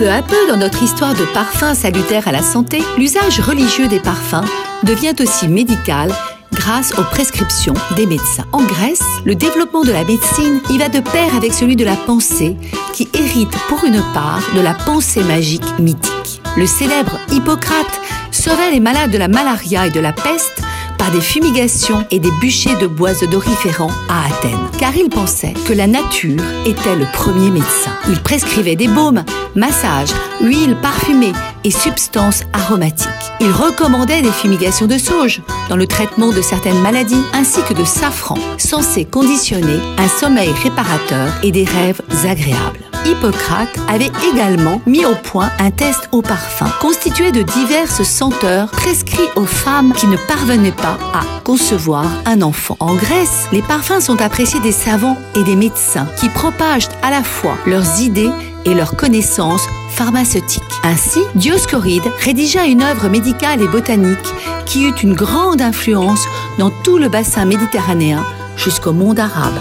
Peu à peu, dans notre histoire de parfums salutaires à la santé, l'usage religieux des parfums devient aussi médical grâce aux prescriptions des médecins. En Grèce, le développement de la médecine y va de pair avec celui de la pensée, qui hérite pour une part de la pensée magique mythique. Le célèbre Hippocrate sauvait les malades de la malaria et de la peste par des fumigations et des bûchers de bois odoriférants à Athènes, car il pensait que la nature était le premier médecin. Il prescrivait des baumes, massages, huiles parfumées et substances aromatiques. Il recommandait des fumigations de sauge dans le traitement de certaines maladies, ainsi que de safran, censé conditionner un sommeil réparateur et des rêves agréables. Hippocrate avait également mis au point un test au parfum constitué de diverses senteurs prescrits aux femmes qui ne parvenaient pas à concevoir un enfant. En Grèce, les parfums sont appréciés des savants et des médecins qui propagent à la fois leurs idées et leurs connaissances pharmaceutiques. Ainsi, Dioscoride rédigea une œuvre médicale et botanique qui eut une grande influence dans tout le bassin méditerranéen jusqu'au monde arabe.